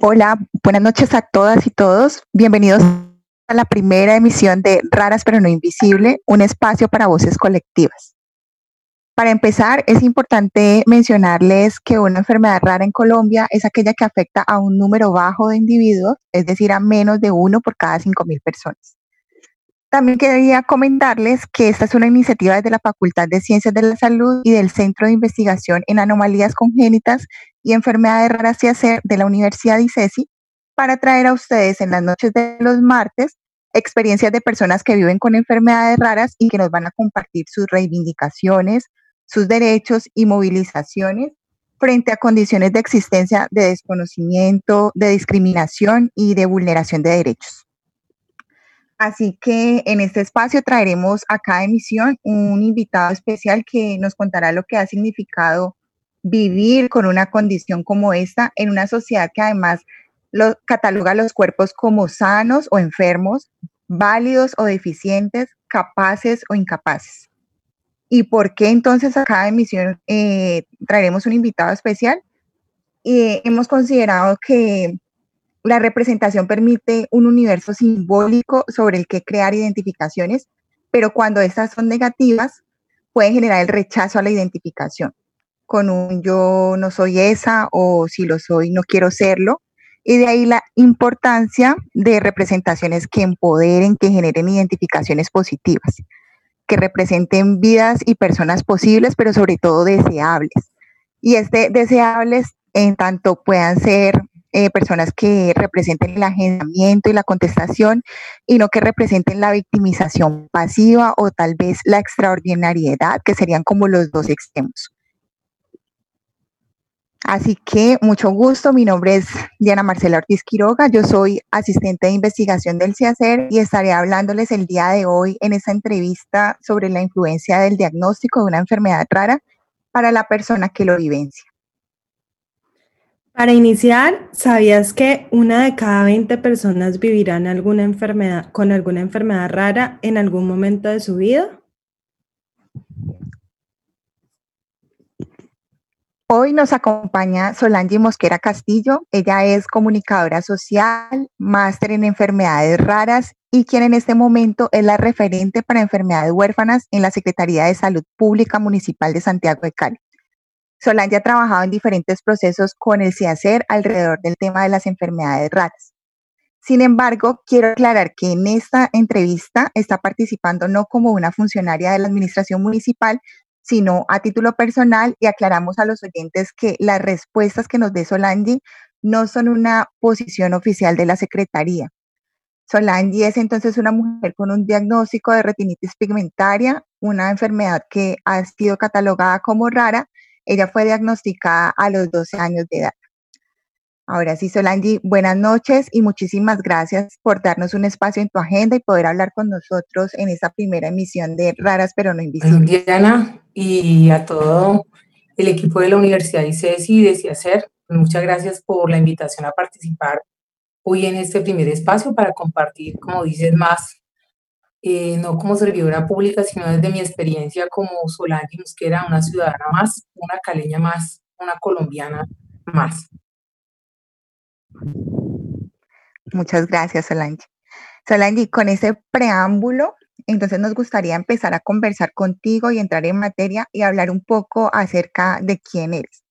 Hola, buenas noches a todas y todos. Bienvenidos a la primera emisión de Raras pero no Invisible, un espacio para voces colectivas. Para empezar, es importante mencionarles que una enfermedad rara en Colombia es aquella que afecta a un número bajo de individuos, es decir, a menos de uno por cada 5.000 personas. También quería comentarles que esta es una iniciativa desde la Facultad de Ciencias de la Salud y del Centro de Investigación en Anomalías Congénitas y Enfermedades Raras y Hacer de la Universidad ICESI para traer a ustedes en las noches de los martes experiencias de personas que viven con enfermedades raras y que nos van a compartir sus reivindicaciones, sus derechos y movilizaciones frente a condiciones de existencia de desconocimiento, de discriminación y de vulneración de derechos. Así que en este espacio traeremos a cada emisión un invitado especial que nos contará lo que ha significado vivir con una condición como esta en una sociedad que además lo, cataloga los cuerpos como sanos o enfermos, válidos o deficientes, capaces o incapaces. ¿Y por qué entonces a cada emisión eh, traeremos un invitado especial? Y hemos considerado que la representación permite un universo simbólico sobre el que crear identificaciones, pero cuando estas son negativas, pueden generar el rechazo a la identificación, con un yo no soy esa o si lo soy no quiero serlo. Y de ahí la importancia de representaciones que empoderen, que generen identificaciones positivas, que representen vidas y personas posibles, pero sobre todo deseables. Y este deseables en tanto puedan ser eh, personas que representen el agendamiento y la contestación y no que representen la victimización pasiva o tal vez la extraordinariedad, que serían como los dos extremos. Así que mucho gusto, mi nombre es Diana Marcela Ortiz Quiroga, yo soy asistente de investigación del CIACER y estaré hablándoles el día de hoy en esta entrevista sobre la influencia del diagnóstico de una enfermedad rara para la persona que lo vivencia. Para iniciar, ¿sabías que una de cada 20 personas vivirán alguna enfermedad, con alguna enfermedad rara en algún momento de su vida? Hoy nos acompaña Solange Mosquera Castillo. Ella es comunicadora social, máster en enfermedades raras y quien en este momento es la referente para enfermedades huérfanas en la Secretaría de Salud Pública Municipal de Santiago de Cali. Solange ha trabajado en diferentes procesos con el CIACER alrededor del tema de las enfermedades raras. Sin embargo, quiero aclarar que en esta entrevista está participando no como una funcionaria de la administración municipal, sino a título personal y aclaramos a los oyentes que las respuestas que nos dé Solange no son una posición oficial de la Secretaría. Solange es entonces una mujer con un diagnóstico de retinitis pigmentaria, una enfermedad que ha sido catalogada como rara ella fue diagnosticada a los 12 años de edad. Ahora sí, Solange, buenas noches y muchísimas gracias por darnos un espacio en tu agenda y poder hablar con nosotros en esta primera emisión de Raras pero no Invisibles. Diana, y a todo el equipo de la Universidad ICESI y de CIACER, muchas gracias por la invitación a participar hoy en este primer espacio para compartir, como dices, más eh, no como servidora pública, sino desde mi experiencia como Solange Mosquera, una ciudadana más, una caleña más, una colombiana más. Muchas gracias, Solange. Solange, con ese preámbulo, entonces nos gustaría empezar a conversar contigo y entrar en materia y hablar un poco acerca de quién eres.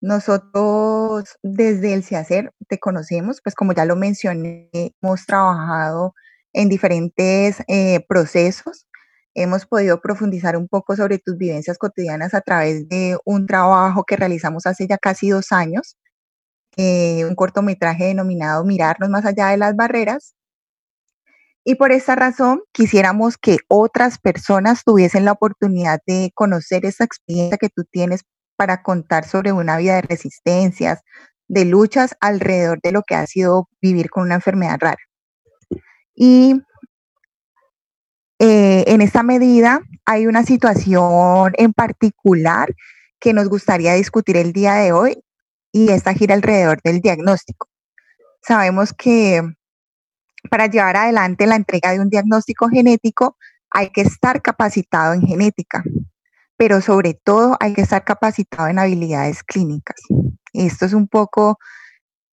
Nosotros desde el CIACER te conocemos, pues como ya lo mencioné, hemos trabajado en diferentes eh, procesos. Hemos podido profundizar un poco sobre tus vivencias cotidianas a través de un trabajo que realizamos hace ya casi dos años, eh, un cortometraje denominado Mirarnos más allá de las barreras. Y por esta razón quisiéramos que otras personas tuviesen la oportunidad de conocer esa experiencia que tú tienes para contar sobre una vida de resistencias, de luchas alrededor de lo que ha sido vivir con una enfermedad rara. Y eh, en esta medida hay una situación en particular que nos gustaría discutir el día de hoy y esta gira alrededor del diagnóstico. Sabemos que para llevar adelante la entrega de un diagnóstico genético hay que estar capacitado en genética, pero sobre todo hay que estar capacitado en habilidades clínicas. Esto es un poco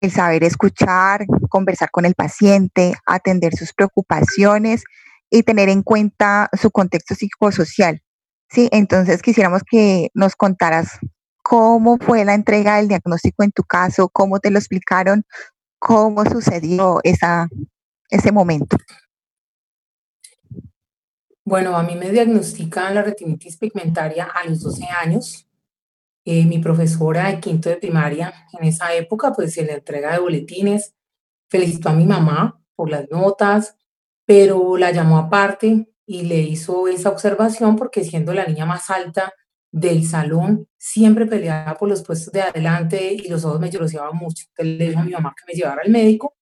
el saber escuchar, conversar con el paciente, atender sus preocupaciones y tener en cuenta su contexto psicosocial. Sí, entonces quisiéramos que nos contaras cómo fue la entrega del diagnóstico en tu caso, cómo te lo explicaron, cómo sucedió esa, ese momento. Bueno, a mí me diagnostican la retinitis pigmentaria a los 12 años. Eh, mi profesora de quinto de primaria en esa época, pues en la entrega de boletines, felicitó a mi mamá por las notas, pero la llamó aparte y le hizo esa observación porque siendo la niña más alta del salón, siempre peleaba por los puestos de adelante y los ojos me lloroseaban mucho. Entonces le dijo a mi mamá que me llevara al médico.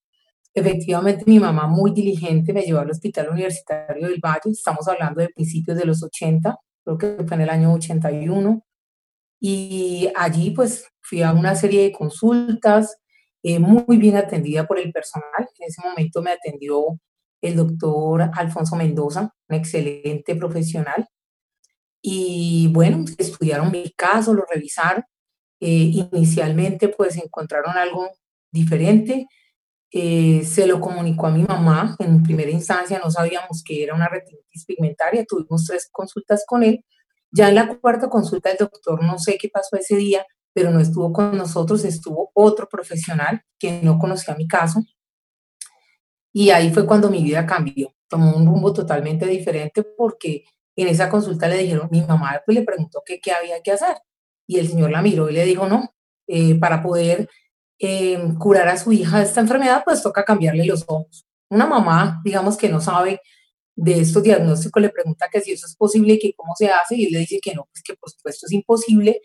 Efectivamente, mi mamá muy diligente me llevó al Hospital Universitario del Valle, estamos hablando de principios de los 80, creo que fue en el año 81, y allí pues fui a una serie de consultas, eh, muy bien atendida por el personal. En ese momento me atendió el doctor Alfonso Mendoza, un excelente profesional. Y bueno, estudiaron mi caso, lo revisaron. Eh, inicialmente pues encontraron algo diferente. Eh, se lo comunicó a mi mamá. En primera instancia no sabíamos que era una retinitis pigmentaria. Tuvimos tres consultas con él ya en la cuarta consulta del doctor, no sé qué pasó ese día, pero no estuvo con nosotros, estuvo otro profesional que no conocía mi caso. Y ahí fue cuando mi vida cambió, tomó un rumbo totalmente diferente porque en esa consulta le dijeron, mi mamá pues, le preguntó qué había que hacer. Y el señor la miró y le dijo, no, eh, para poder eh, curar a su hija de esta enfermedad, pues toca cambiarle los ojos. Una mamá, digamos que no sabe de estos diagnósticos le pregunta que si eso es posible y que cómo se hace, y él le dice que no, pues que por supuesto es imposible,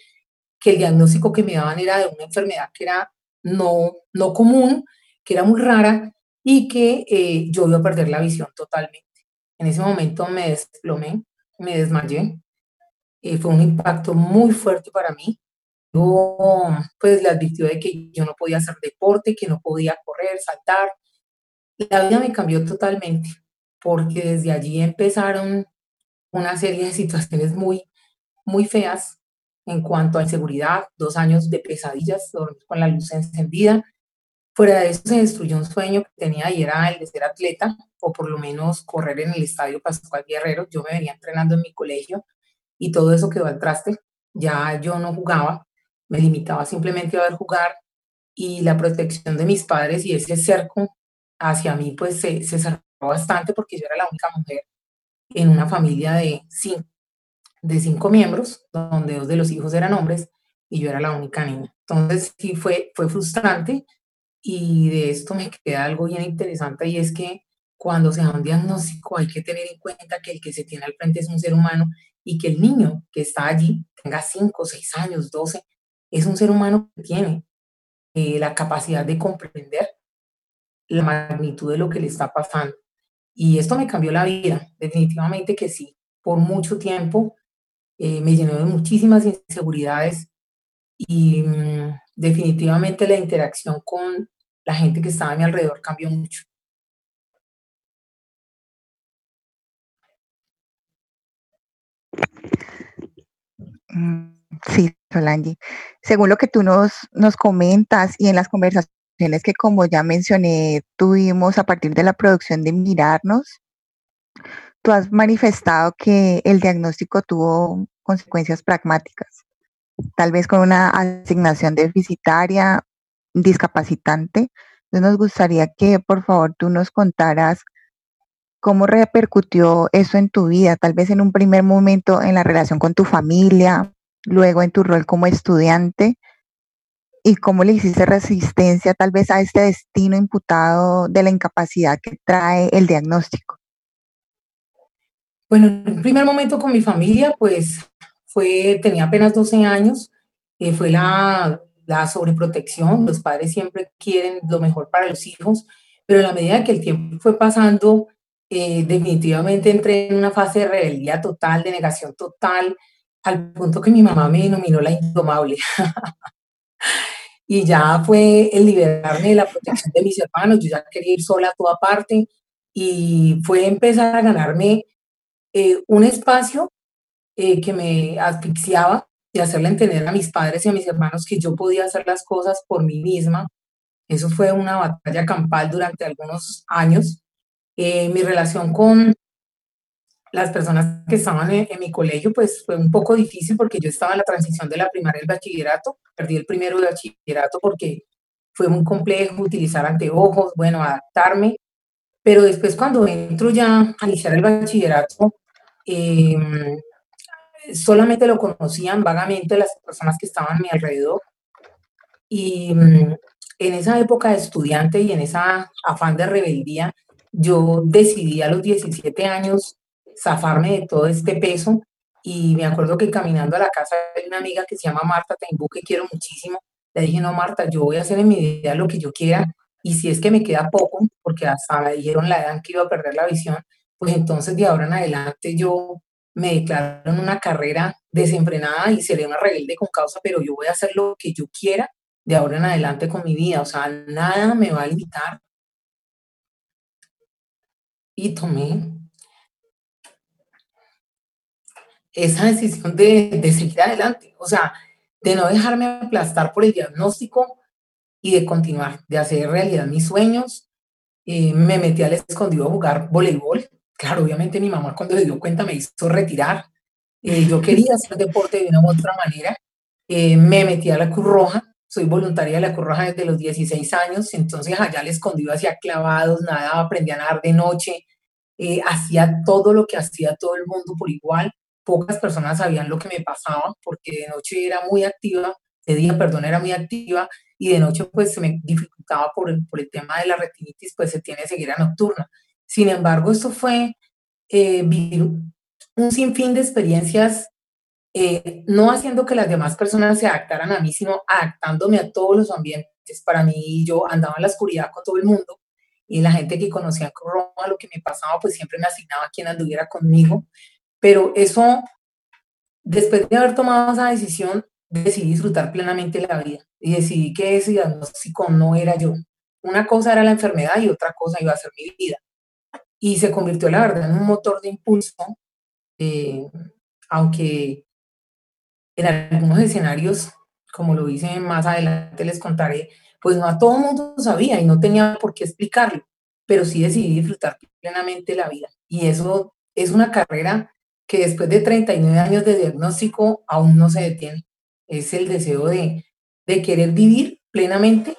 que el diagnóstico que me daban era de una enfermedad que era no, no común, que era muy rara y que eh, yo iba a perder la visión totalmente. En ese momento me desplomé, me desmayé, eh, fue un impacto muy fuerte para mí. Yo pues le advirtió de que yo no podía hacer deporte, que no podía correr, saltar. La vida me cambió totalmente porque desde allí empezaron una serie de situaciones muy, muy feas en cuanto a inseguridad, dos años de pesadillas, dormir con la luz encendida. Fuera de eso se destruyó un sueño que tenía y era el de ser atleta, o por lo menos correr en el estadio Pascual Guerrero. Yo me venía entrenando en mi colegio y todo eso quedó al traste. Ya yo no jugaba, me limitaba simplemente a ver jugar y la protección de mis padres y ese cerco hacia mí pues se, se cerró bastante porque yo era la única mujer en una familia de cinco, de cinco miembros, donde dos de los hijos eran hombres y yo era la única niña. Entonces sí fue, fue frustrante y de esto me queda algo bien interesante y es que cuando se da un diagnóstico hay que tener en cuenta que el que se tiene al frente es un ser humano y que el niño que está allí tenga 5, 6 años, 12, es un ser humano que tiene eh, la capacidad de comprender la magnitud de lo que le está pasando. Y esto me cambió la vida, definitivamente que sí. Por mucho tiempo eh, me llenó de muchísimas inseguridades y mm, definitivamente la interacción con la gente que estaba a mi alrededor cambió mucho. Mm, sí, Solange. Según lo que tú nos, nos comentas y en las conversaciones que como ya mencioné tuvimos a partir de la producción de Mirarnos, tú has manifestado que el diagnóstico tuvo consecuencias pragmáticas, tal vez con una asignación deficitaria, discapacitante. Entonces nos gustaría que por favor tú nos contaras cómo repercutió eso en tu vida, tal vez en un primer momento en la relación con tu familia, luego en tu rol como estudiante y cómo le hiciste resistencia tal vez a este destino imputado de la incapacidad que trae el diagnóstico. Bueno, en primer momento con mi familia, pues fue, tenía apenas 12 años, eh, fue la, la sobreprotección, los padres siempre quieren lo mejor para los hijos, pero a la medida que el tiempo fue pasando, eh, definitivamente entré en una fase de rebeldía total, de negación total, al punto que mi mamá me denominó la indomable. y ya fue el liberarme de la protección de mis hermanos, yo ya quería ir sola a toda parte y fue empezar a ganarme eh, un espacio eh, que me asfixiaba y hacerle entender a mis padres y a mis hermanos que yo podía hacer las cosas por mí misma, Eso fue una batalla campal durante algunos años. Eh, mi relación con las personas que estaban en, mi colegio, pues fue un poco difícil porque yo estaba en la transición de la primaria al bachillerato. Perdí el primero de bachillerato porque fue muy complejo utilizar anteojos, bueno, adaptarme. Pero después cuando entro ya a iniciar el bachillerato, em, solamente lo conocían vagamente las personas que estaban a mi alrededor. Y mm, en esa época de estudiante y en esa afán de rebeldía, yo decidí a los 17 años zafarme de todo este peso. Y me acuerdo que caminando a la casa de una amiga que se llama Marta Taimbú, que quiero muchísimo, le dije, no, Marta, yo voy a hacer en mi vida lo que yo quiera. Y si es que me queda poco, porque hasta me dijeron la edad que iba a perder la visión, pues entonces de ahora en adelante yo me declaro en una carrera desenfrenada y seré una rebelde con causa, pero yo voy a hacer lo que yo quiera de ahora en adelante con mi vida, o sea, nada me va a limitar. Y tomé esa decisión de, de seguir adelante, o sea, de no dejarme aplastar por el diagnóstico y de continuar, de hacer realidad mis sueños. Eh, me metí al escondido a jugar voleibol. Claro, obviamente mi mamá cuando se dio cuenta me hizo retirar. Eh, yo quería hacer deporte de una u otra manera. Eh, me metí a la Cruz Roja. Soy voluntaria de la Cruz Roja desde los 16 años. Entonces allá al escondido hacía clavados, nadaba, aprendí a nadar de noche. hacía todo lo que hacía todo el mundo por igual pocas personas sabían lo que me pasaba porque de noche era muy activa, de día, perdón, era muy activa y de noche pues se me dificultaba por el, por el tema de la retinitis, pues se tiene ceguera nocturna. Sin embargo, esto fue eh, vivir un sinfín de experiencias, eh, no haciendo que las demás personas se adaptaran a mí, sino adaptándome a todos los ambientes. Para mí, yo andaba en la oscuridad con todo el mundo y la gente que conocía Roma, lo que me pasaba, pues siempre me asignaba a quien anduviera conmigo. Pero eso, después de haber tomado esa decisión, decidí disfrutar plenamente la vida y decidí que ese diagnóstico no era yo. Una cosa era la enfermedad y otra cosa iba a ser mi vida. Y se convirtió, la verdad, en un motor de impulso, eh, aunque en algunos escenarios, como lo hice más adelante, les contaré, pues no a todo mundo sabía y no tenía por qué explicarlo, pero sí decidí disfrutar plenamente la vida. Y eso es una carrera que después de 39 años de diagnóstico aún no se detiene. Es el deseo de, querer vivir plenamente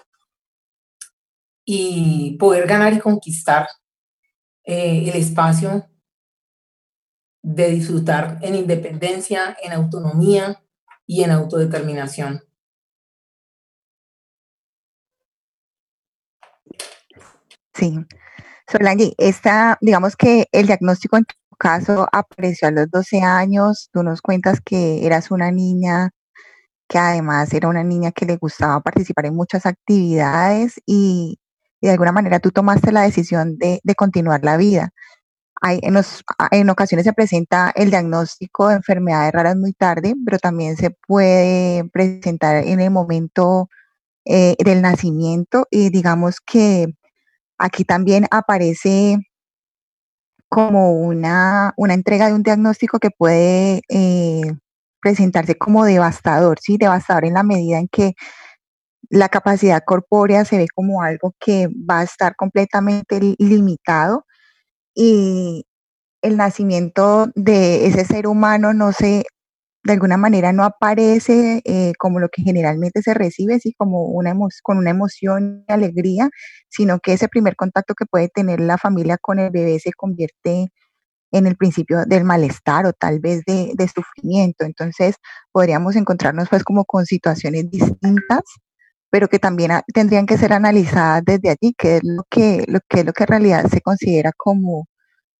y poder ganar y conquistar eh, el espacio de disfrutar en independencia, en autonomía y en autodeterminación. Sí. Solange, esta, digamos que el diagnóstico en caso apareció a los 12 años, tú nos cuentas que eras una niña que además era una niña que le gustaba participar en muchas actividades y, de alguna manera tú tomaste la decisión de, continuar la vida. Hay, en, ocasiones se presenta el diagnóstico de enfermedades raras muy tarde, pero también se puede presentar en el momento eh, del nacimiento y digamos que aquí también aparece como una, una entrega de un diagnóstico que puede eh, presentarse como devastador, ¿sí? Devastador en la medida en que la capacidad corpórea se ve como algo que va a estar completamente limitado y el nacimiento de ese ser humano no se de alguna manera no aparece eh, como lo que generalmente se recibe, así como una con una emoción y alegría, sino que ese primer contacto que puede tener la familia con el bebé se convierte en el principio del malestar o tal vez de, sufrimiento. Entonces podríamos encontrarnos pues como con situaciones distintas, pero que también tendrían que ser analizadas desde allí, que es lo que, lo que, es lo que en realidad se considera como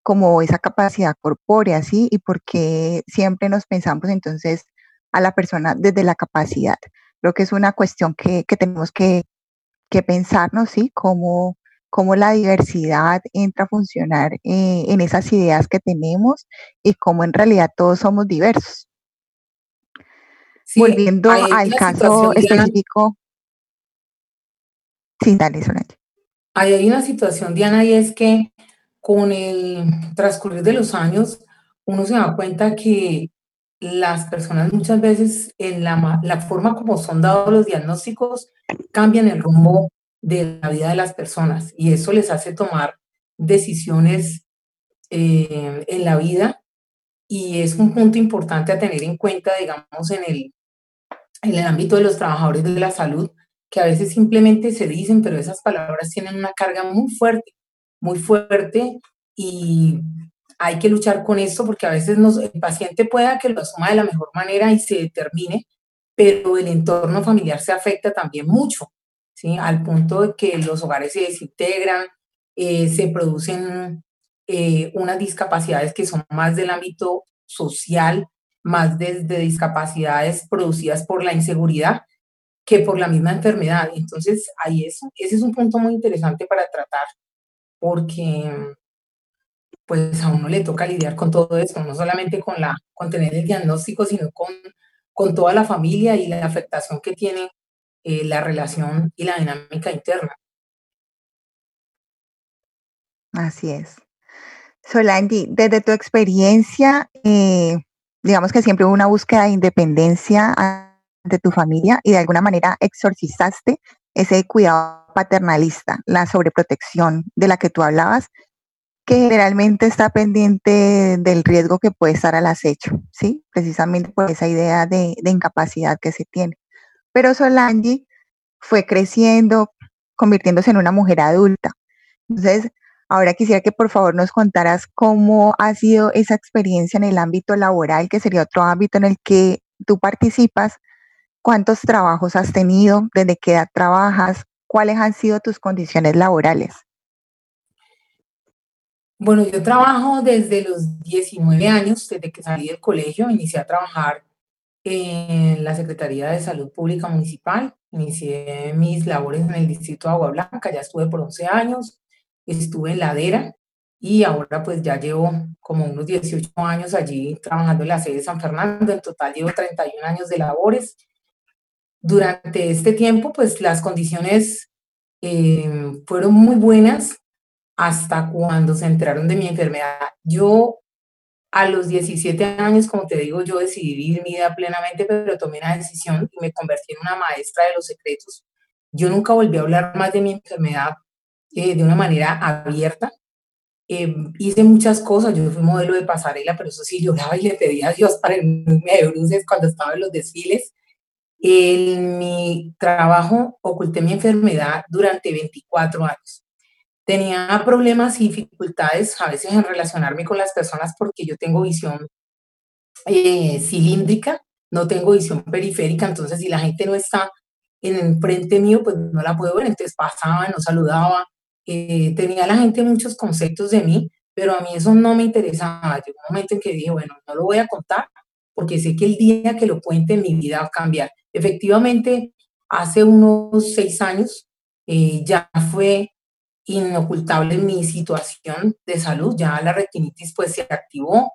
como esa capacidad corpórea, ¿sí? Y porque siempre nos pensamos entonces a la persona desde la capacidad. Creo que es una cuestión que, tenemos que, que, pensarnos, ¿sí? Cómo, cómo la diversidad entra a funcionar eh, en esas ideas que tenemos y cómo en realidad todos somos diversos. Volviendo al caso específico. Sí, dale, Solange. hay una situación, Diana, y es que con el transcurrir de los años, uno se da cuenta que las personas muchas veces en la, la forma como son dados los diagnósticos cambian el rumbo de la vida de las personas y eso les hace tomar decisiones eh, en la vida y es un punto importante a tener en cuenta, digamos, en el, en el ámbito de los trabajadores de la salud, que a veces simplemente se dicen, pero esas palabras tienen una carga muy fuerte, muy fuerte y hay que luchar con esto porque a veces el paciente pueda que lo asuma de la mejor manera y se determine, pero el entorno familiar se afecta también mucho, ¿sí? Al punto de que los hogares se desintegran, eh, se producen eh, unas discapacidades que son más del ámbito social, más desde discapacidades producidas por la inseguridad que por la misma enfermedad. Entonces, ahí es, ese es un punto muy interesante para tratar, porque pues a uno le toca lidiar con todo esto, no solamente con, la, con tener el diagnóstico, sino con, con toda la familia y la afectación que tiene eh, la relación y la dinámica interna. Así es. Solange, desde tu experiencia, eh, digamos que siempre hubo una búsqueda de independencia de tu familia y de alguna manera exorcizaste ese cuidado paternalista, la sobreprotección de la que tú hablabas que generalmente está pendiente del riesgo que puede estar al acecho, ¿sí? Precisamente por esa idea de, incapacidad que se tiene. Pero Solange fue creciendo, convirtiéndose en una mujer adulta. Entonces, ahora quisiera que por favor nos contaras cómo ha sido esa experiencia en el ámbito laboral, que sería otro ámbito en el que tú participas, cuántos trabajos has tenido, desde qué edad trabajas, cuáles han sido tus condiciones laborales. Bueno, yo trabajo desde los 19 años, desde que salí del colegio, inicié a trabajar en la Secretaría de Salud Pública Municipal, inicié mis labores en el distrito de Agua Blanca, ya estuve por 11 años, estuve en Ladera y ahora pues ya llevo como unos 18 años allí trabajando en la sede de San Fernando, en total llevo 31 años de labores. Durante este tiempo pues las condiciones eh, fueron muy buenas, hasta cuando se enteraron de mi enfermedad. Yo a los 17 años, como te digo, yo decidí vivir mi vida plenamente, pero tomé una decisión y me convertí en una maestra de los secretos. Yo nunca volví a hablar más de mi enfermedad eh, de una manera abierta. Eh, hice muchas cosas, yo fui modelo de pasarela, pero eso sí, lloraba y le pedía a Dios para el de bruces cuando estaba en los desfiles. En mi trabajo oculté mi enfermedad durante 24 años. Tenía problemas y dificultades a veces en relacionarme con las personas porque yo tengo visión eh, cilíndrica, no tengo visión periférica, entonces si la gente no está en frente mío, pues no la puedo ver, entonces pasaba, no saludaba, eh, tenía la gente muchos conceptos de mí, pero a mí eso no me interesaba. Llegó un momento en que dije, bueno, no lo voy a contar porque sé que el día que lo cuente mi vida va a cambiar. Efectivamente, hace unos seis años eh, ya fue inocultable mi situación de salud, ya la retinitis pues se activó,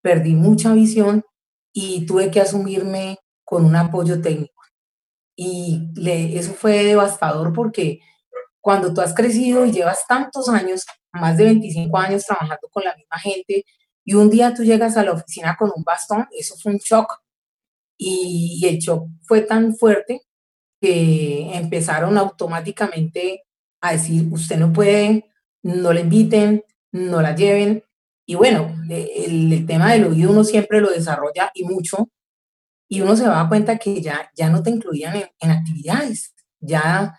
perdí mucha visión y tuve que asumirme con un apoyo técnico. Y eso fue devastador porque cuando tú has crecido y llevas tantos años, más de 25 años trabajando con la misma gente, y un día tú llegas a la oficina con un bastón, eso fue un shock. Y, el shock fue tan fuerte que empezaron automáticamente a decir, usted no puede, no le inviten, no la lleven. Y bueno, el, tema del oído uno siempre lo desarrolla y mucho, y uno se da cuenta que ya, ya no te incluían en, actividades, ya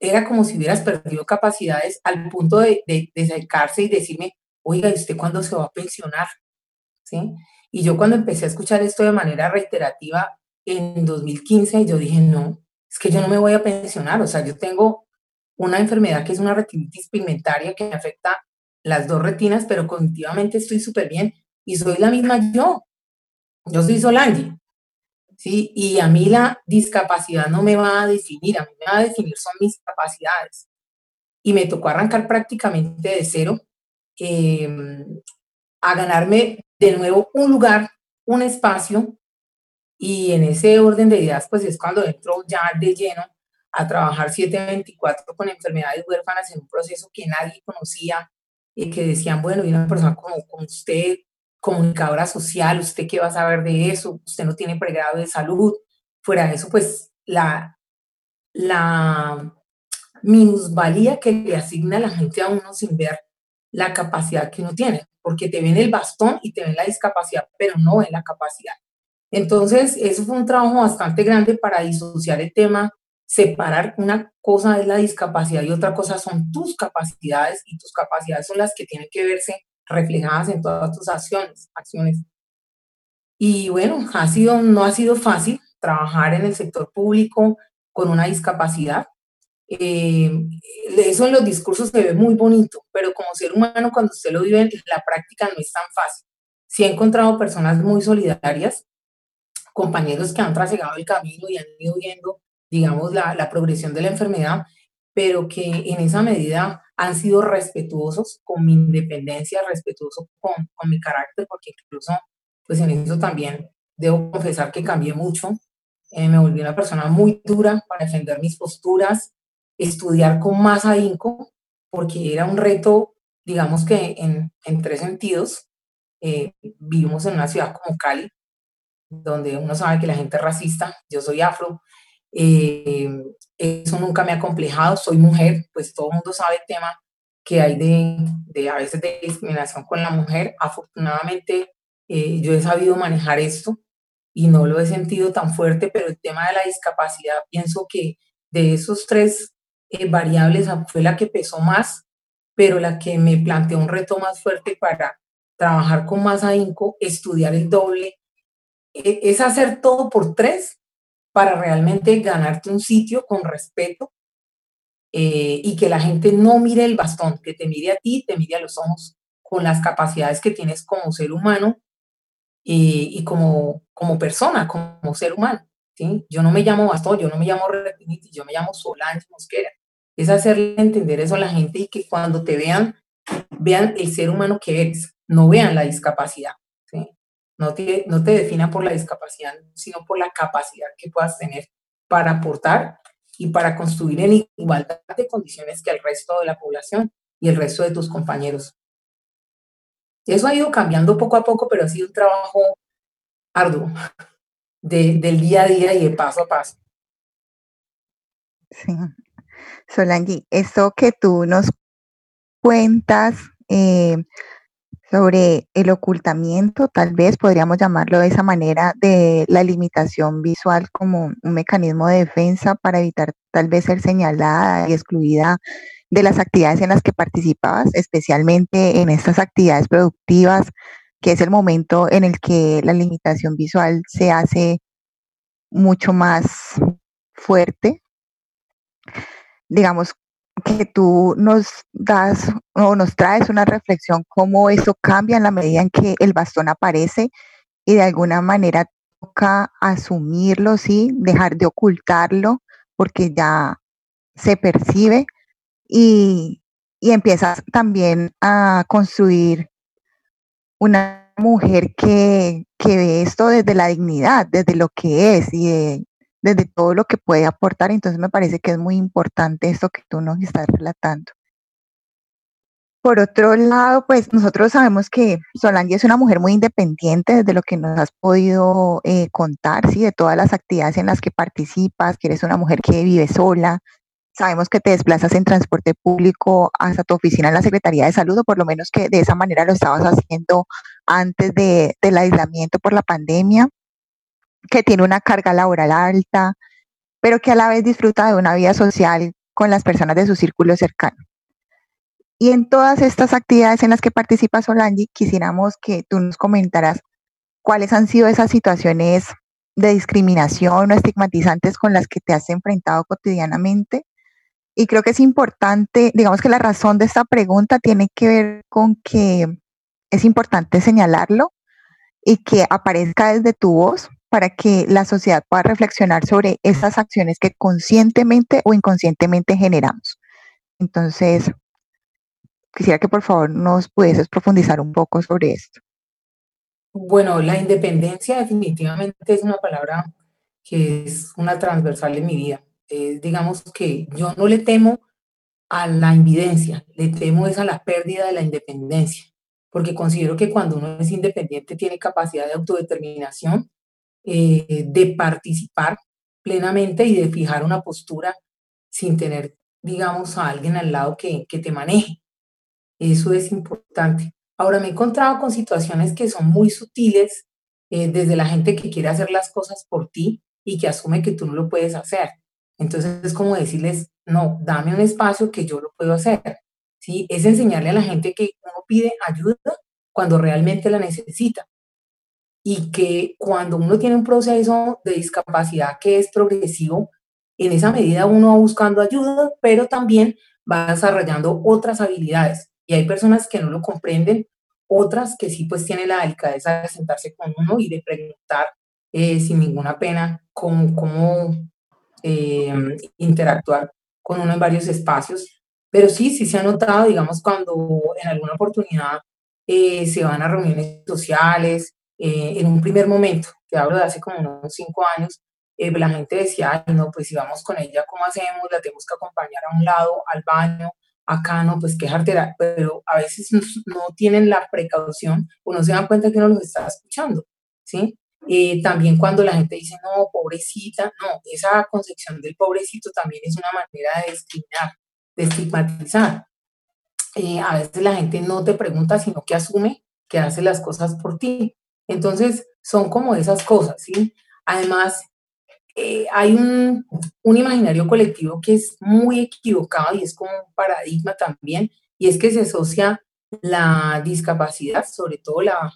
era como si hubieras perdido capacidades al punto de, de, de acercarse y decirme, oiga, ¿y usted cuándo se va a pensionar? ¿Sí? Y yo cuando empecé a escuchar esto de manera reiterativa en 2015, yo dije, no, es que yo no me voy a pensionar, o sea, yo tengo una enfermedad que es una retinitis pigmentaria que me afecta las dos retinas, pero cognitivamente estoy súper bien y soy la misma yo. Yo soy Solange. ¿sí? Y a mí la discapacidad no me va a definir, a mí me va a definir son mis capacidades. Y me tocó arrancar prácticamente de cero em, a ganarme de nuevo un lugar, un espacio, y en ese orden de ideas, pues es cuando entro ya de lleno a trabajar 724 con enfermedades huérfanas en un proceso que nadie conocía, y que decían, bueno, y una persona como, como usted, comunicadora social, ¿usted qué va a saber de eso? Usted no tiene pregrado de salud. Fuera de eso, pues la, la minusvalía que le asigna la gente a uno sin ver la capacidad que uno tiene, porque te ven el bastón y te ven la discapacidad, pero no ven la capacidad. Entonces, eso fue un trabajo bastante grande para disociar el tema, separar una cosa es la discapacidad y otra cosa son tus capacidades y tus capacidades son las que tienen que verse reflejadas en todas tus acciones. acciones. Y bueno, ha sido, no ha sido fácil trabajar en el sector público con una discapacidad. Eh, eso en los discursos se ve muy bonito, pero como ser humano cuando usted lo vive en la práctica no es tan fácil. Sí he encontrado personas muy solidarias, compañeros que han trasegado el camino y han ido viendo, digamos, la, la progresión de la enfermedad, pero que en esa medida han sido respetuosos con mi independencia, respetuosos con, con mi carácter, porque incluso, pues en eso también debo confesar que cambié mucho. Eh, me volví una persona muy dura para defender mis posturas, estudiar con más ahínco, porque era un reto, digamos que en, en tres sentidos. Eh, vivimos en una ciudad como Cali, donde uno sabe que la gente es racista, yo soy afro, eh, eso nunca me ha complejado, soy mujer, pues todo el mundo sabe el tema que hay de, de a veces de discriminación con la mujer. Afortunadamente eh, yo he sabido manejar esto y no lo he sentido tan fuerte, pero el tema de la discapacidad, pienso que de esos tres eh, variables fue la que pesó más, pero la que me planteó un reto más fuerte para trabajar con más ahínco, estudiar el doble, e, es hacer todo por tres para realmente ganarte un sitio con respeto eh, y que la gente no mire el bastón, que te mire a ti, te mire a los ojos con las capacidades que tienes como ser humano y, y como, como persona, como ser humano. ¿Sí? Yo no me llamo bastón, yo no me llamo Retiniti, yo me llamo Solange Mosquera. Es hacerle entender eso a la gente y que cuando te vean, vean el ser humano que eres, no vean la discapacidad. No te, no te defina por la discapacidad, sino por la capacidad que puedas tener para aportar y para construir en igualdad de condiciones que el resto de la población y el resto de tus compañeros. Eso ha ido cambiando poco a poco, pero ha sido un trabajo arduo de, del día a día y de paso a paso. Sí. Solange, esto que tú nos cuentas eh, sobre el ocultamiento, tal vez podríamos llamarlo de esa manera, de la limitación visual como un mecanismo de defensa para evitar tal vez ser señalada y excluida de las actividades en las que participabas, especialmente en estas actividades productivas, que es el momento en el que la limitación visual se hace mucho más fuerte. Digamos, que tú nos das o nos traes una reflexión cómo eso cambia en la medida en que el bastón aparece y de alguna manera toca asumirlo, sí, dejar de ocultarlo porque ya se percibe y, y empiezas también a construir una mujer que, que ve esto desde la dignidad, desde lo que es y de, desde todo lo que puede aportar. Entonces me parece que es muy importante esto que tú nos estás relatando. Por otro lado, pues nosotros sabemos que Solange es una mujer muy independiente desde lo que nos has podido eh, contar, ¿sí? de todas las actividades en las que participas, que eres una mujer que vive sola. Sabemos que te desplazas en transporte público hasta tu oficina en la Secretaría de Salud, o por lo menos que de esa manera lo estabas haciendo antes de, del aislamiento por la pandemia que tiene una carga laboral alta, pero que a la vez disfruta de una vida social con las personas de su círculo cercano. Y en todas estas actividades en las que participa Solange, quisiéramos que tú nos comentaras cuáles han sido esas situaciones de discriminación o estigmatizantes con las que te has enfrentado cotidianamente. Y creo que es importante, digamos que la razón de esta pregunta tiene que ver con que es importante señalarlo y que aparezca desde tu voz para que la sociedad pueda reflexionar sobre esas acciones que conscientemente o inconscientemente generamos. Entonces, quisiera que por favor nos pudieses profundizar un poco sobre esto. Bueno, la independencia definitivamente es una palabra que es una transversal en mi vida. Digamos que yo no le temo a la invidencia, le temo es a la pérdida de la independencia, porque considero que cuando uno es independiente tiene capacidad de autodeterminación eh, de participar plenamente y de fijar una postura sin tener digamos, a alguien al lado que, que te maneje. Eso es importante. Ahora me he encontrado con situaciones que son muy sutiles, eh, desde la gente que quiere hacer las cosas por ti y que asume que tú no lo puedes hacer. Entonces es como decirles, no, dame un espacio que yo lo puedo hacer. ¿Sí? Es enseñarle a la gente que uno pide ayuda cuando realmente la necesita. Y que cuando uno tiene un proceso de discapacidad que es progresivo, en esa medida uno va buscando ayuda, pero también va desarrollando otras habilidades. Y hay personas que no lo comprenden, otras que sí pues tienen la delicadeza de sentarse con uno y de preguntar eh, sin ninguna pena cómo, cómo eh, interactuar con uno en varios espacios. Pero sí, sí se ha notado, digamos, cuando en alguna oportunidad eh, se van a reuniones sociales, en un primer momento, te hablo de hace como unos cinco años, la gente decía, Ay, no, pues si vamos con ella, ¿cómo hacemos? La tenemos que acompañar a un lado, al baño, acá no, pues qué jartera, pero a veces no, tienen la precaución uno se da cuenta que no los está escuchando, ¿sí? Eh, también cuando la gente dice, no, pobrecita, no, esa concepción del pobrecito también es una manera de discriminar, de estigmatizar. Eh, a veces la gente no te pregunta, sino que asume que hace las cosas por ti. Entonces, son como esas cosas, ¿sí? Además, eh, hay un, un, imaginario colectivo que es muy equivocado y es como un paradigma también, y es que se asocia la discapacidad, sobre todo la,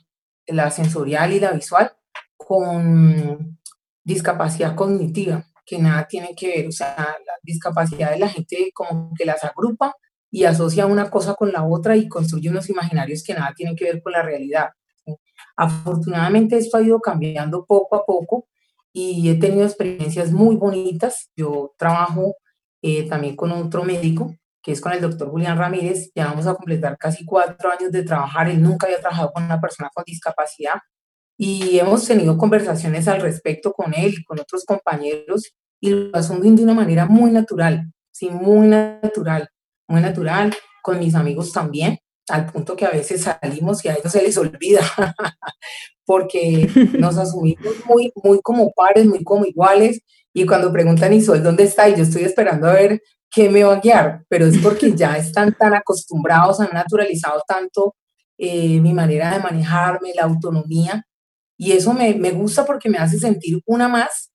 la sensorial y la visual, con discapacidad cognitiva, que nada tiene que ver, o sea, la discapacidad de la gente como que las agrupa y asocia una cosa con la otra y construye unos imaginarios que nada tienen que ver con la realidad. Afortunadamente esto ha ido cambiando poco a poco y he tenido experiencias muy bonitas. Yo trabajo eh, también con otro médico, que es con el doctor Julián Ramírez. Ya vamos a completar casi cuatro años de trabajar. Él nunca había trabajado con una persona con discapacidad y hemos tenido conversaciones al respecto con él y con otros compañeros y lo asumen de una manera muy natural, sí, muy natural, muy natural, con mis amigos también, al punto que a veces salimos y a ellos se les olvida, porque nos asumimos muy, muy como pares, muy como iguales, y cuando preguntan, Isol, ¿dónde está? Y yo estoy esperando a ver qué me va a guiar, pero es porque ya están tan acostumbrados, han naturalizado tanto eh, mi manera de manejarme, la autonomía, y eso me, me gusta porque me hace sentir una más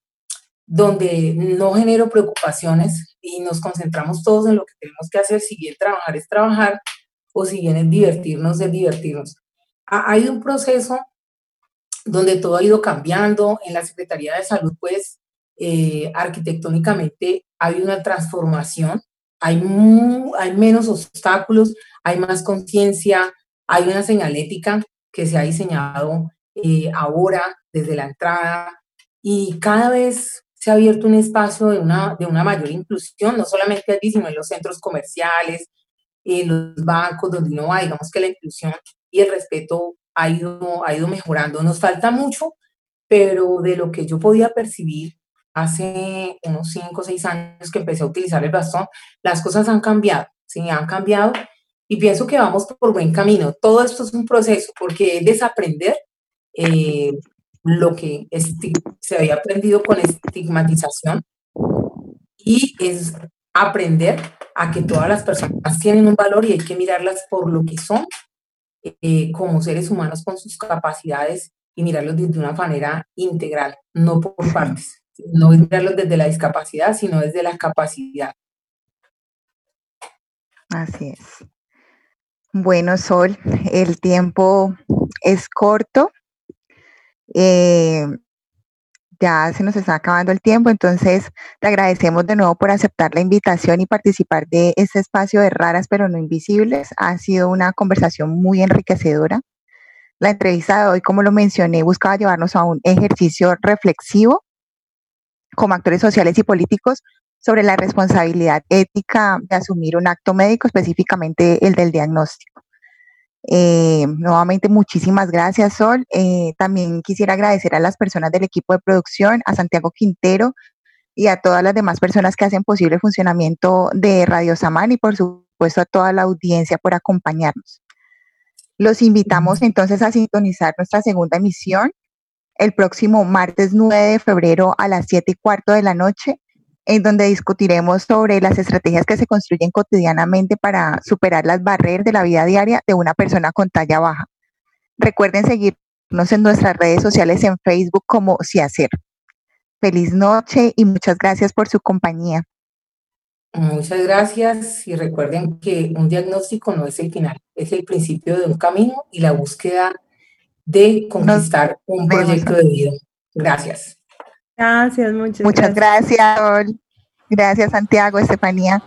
donde no genero preocupaciones y nos concentramos todos en lo que tenemos que hacer, si bien trabajar es trabajar o si bien es divertirnos es divertirnos. Hay un proceso donde todo ha ido cambiando. En la Secretaría de Salud, pues, eh, arquitectónicamente hay una transformación, hay, hay menos obstáculos, hay más conciencia, hay una señalética que se ha diseñado eh, ahora desde la entrada y cada vez se ha abierto un espacio de una, de una mayor inclusión, no solamente allí, sino en los centros comerciales, en los bancos, donde uno va, digamos que la inclusión y el respeto ha ido, ha ido mejorando. Nos falta mucho, pero de lo que yo podía percibir hace unos 5 o 6 años que empecé a utilizar el bastón, las cosas han cambiado, sí, han cambiado y pienso que vamos por buen camino. Todo esto es un proceso porque es desaprender eh, lo que se había aprendido con estigmatización y es aprender a que todas las personas tienen un valor y hay que mirarlas por lo que son eh, como seres humanos con sus capacidades y mirarlos de una manera integral, no por partes, no mirarlos desde la discapacidad, sino desde la capacidad. Así es. Bueno, Sol, el tiempo es corto. Eh, ya se nos está acabando el tiempo, entonces te agradecemos de nuevo por aceptar la invitación y participar de este espacio de raras pero no invisibles. Ha sido una conversación muy enriquecedora. La entrevista de hoy, como lo mencioné, buscaba llevarnos a un ejercicio reflexivo como actores sociales y políticos sobre la responsabilidad ética de asumir un acto médico, específicamente el del diagnóstico. Eh, nuevamente, muchísimas gracias, Sol. Eh, también quisiera agradecer a las personas del equipo de producción, a Santiago Quintero y a todas las demás personas que hacen posible el funcionamiento de Radio Samán y, por supuesto, a toda la audiencia por acompañarnos. Los invitamos entonces a sintonizar nuestra segunda emisión el próximo martes 9 de febrero a las 7 y cuarto de la noche en donde discutiremos sobre las estrategias que se construyen cotidianamente para superar las barreras de la vida diaria de una persona con talla baja. Recuerden seguirnos en nuestras redes sociales en Facebook como Si Hacer. Feliz noche y muchas gracias por su compañía. Muchas gracias y recuerden que un diagnóstico no es el final, es el principio de un camino y la búsqueda de conquistar un proyecto de vida. Gracias. Gracias, muchas, muchas gracias. Gracias, Santiago, Estefanía.